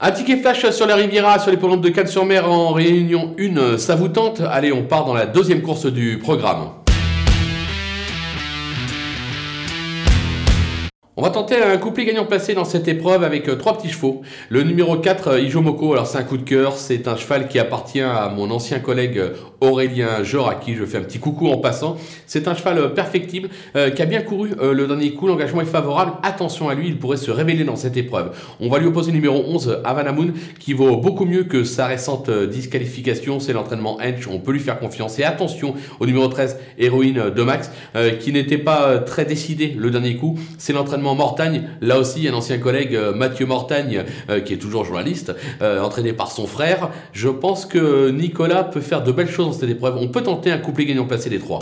Un ticket flash sur la Riviera, sur les polombes de Cannes-sur-Mer en réunion 1, ça vous Allez, on part dans la deuxième course du programme. Va tenter un couplet gagnant placé dans cette épreuve avec euh, trois petits chevaux. Le numéro 4, euh, Ijomoko, alors c'est un coup de cœur, c'est un cheval qui appartient à mon ancien collègue euh, Aurélien Jor, à qui je fais un petit coucou en passant. C'est un cheval perfectible qui a bien couru le dernier coup, l'engagement est favorable. Attention à lui, il pourrait se révéler dans cette épreuve. On va lui opposer le numéro 11, Havana Moon, qui vaut beaucoup mieux que sa récente disqualification, c'est l'entraînement Hench, on peut lui faire confiance. Et attention au numéro 13, Héroïne de Max, qui n'était pas très décidé le dernier coup, c'est l'entraînement Mortagne, là aussi un ancien collègue euh, Mathieu Mortagne, euh, qui est toujours journaliste, euh, entraîné par son frère. Je pense que Nicolas peut faire de belles choses dans cette épreuve. On peut tenter un couplet gagnant placé des trois.